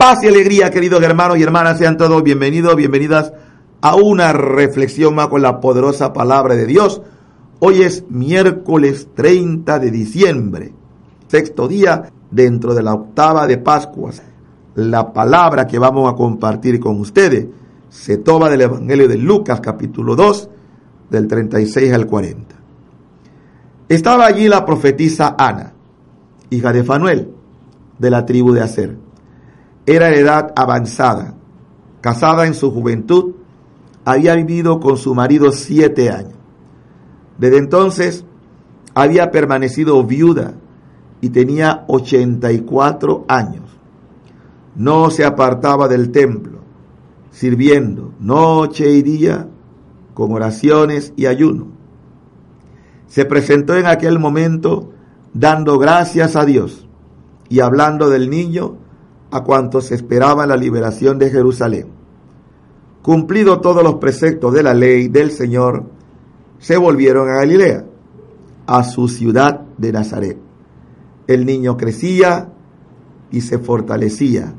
Paz y alegría, queridos hermanos y hermanas, sean todos bienvenidos, bienvenidas a una reflexión más con la poderosa palabra de Dios. Hoy es miércoles 30 de diciembre, sexto día dentro de la octava de Pascua. La palabra que vamos a compartir con ustedes se toma del Evangelio de Lucas capítulo 2, del 36 al 40. Estaba allí la profetisa Ana, hija de Fanuel, de la tribu de Aser. Era de edad avanzada, casada en su juventud, había vivido con su marido siete años. Desde entonces había permanecido viuda y tenía 84 años. No se apartaba del templo, sirviendo noche y día con oraciones y ayuno. Se presentó en aquel momento dando gracias a Dios y hablando del niño a cuantos esperaban la liberación de Jerusalén. Cumplido todos los preceptos de la ley del Señor, se volvieron a Galilea, a su ciudad de Nazaret. El niño crecía y se fortalecía,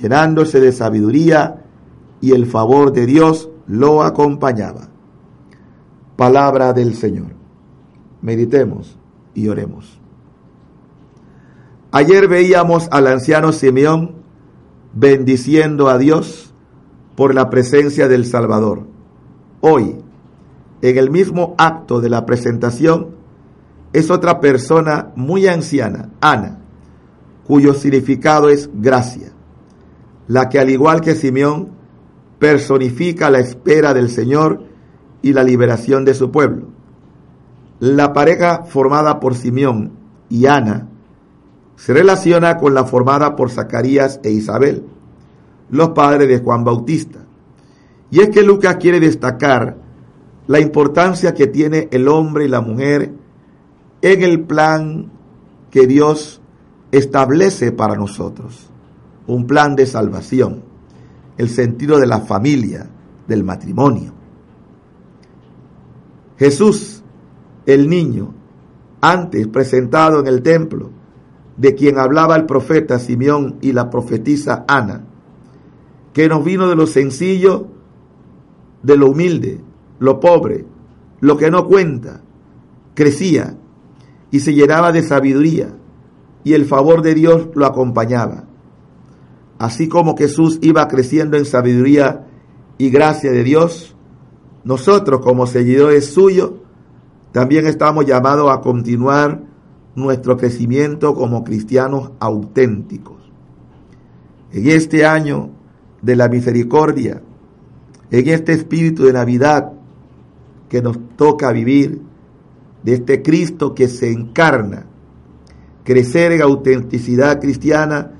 llenándose de sabiduría y el favor de Dios lo acompañaba. Palabra del Señor. Meditemos y oremos. Ayer veíamos al anciano Simeón bendiciendo a Dios por la presencia del Salvador. Hoy, en el mismo acto de la presentación, es otra persona muy anciana, Ana, cuyo significado es gracia, la que al igual que Simeón personifica la espera del Señor y la liberación de su pueblo. La pareja formada por Simeón y Ana se relaciona con la formada por Zacarías e Isabel, los padres de Juan Bautista. Y es que Lucas quiere destacar la importancia que tiene el hombre y la mujer en el plan que Dios establece para nosotros, un plan de salvación el sentido de la familia, del matrimonio. Jesús, el niño, antes presentado en el templo, de quien hablaba el profeta Simeón y la profetisa Ana, que nos vino de lo sencillo, de lo humilde, lo pobre, lo que no cuenta, crecía y se llenaba de sabiduría y el favor de Dios lo acompañaba. Así como Jesús iba creciendo en sabiduría y gracia de Dios, nosotros como seguidores suyos también estamos llamados a continuar nuestro crecimiento como cristianos auténticos. En este año de la misericordia, en este espíritu de Navidad que nos toca vivir, de este Cristo que se encarna, crecer en autenticidad cristiana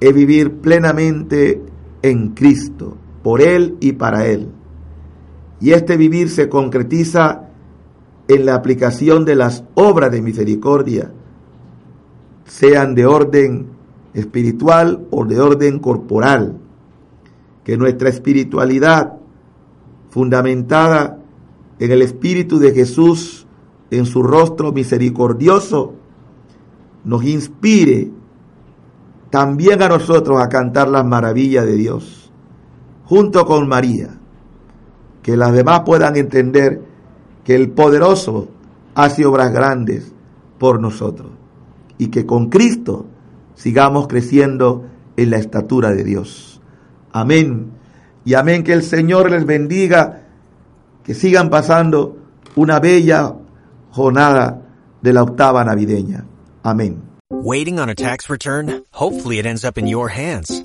es vivir plenamente en Cristo, por Él y para Él. Y este vivir se concretiza en la aplicación de las obras de misericordia, sean de orden espiritual o de orden corporal. Que nuestra espiritualidad, fundamentada en el Espíritu de Jesús, en su rostro misericordioso, nos inspire también a nosotros a cantar las maravillas de Dios, junto con María, que las demás puedan entender que el poderoso hace obras grandes por nosotros y que con Cristo sigamos creciendo en la estatura de Dios. Amén. Y amén que el Señor les bendiga, que sigan pasando una bella jornada de la octava navideña. Amén. Waiting on a tax return? Hopefully it ends up in your hands.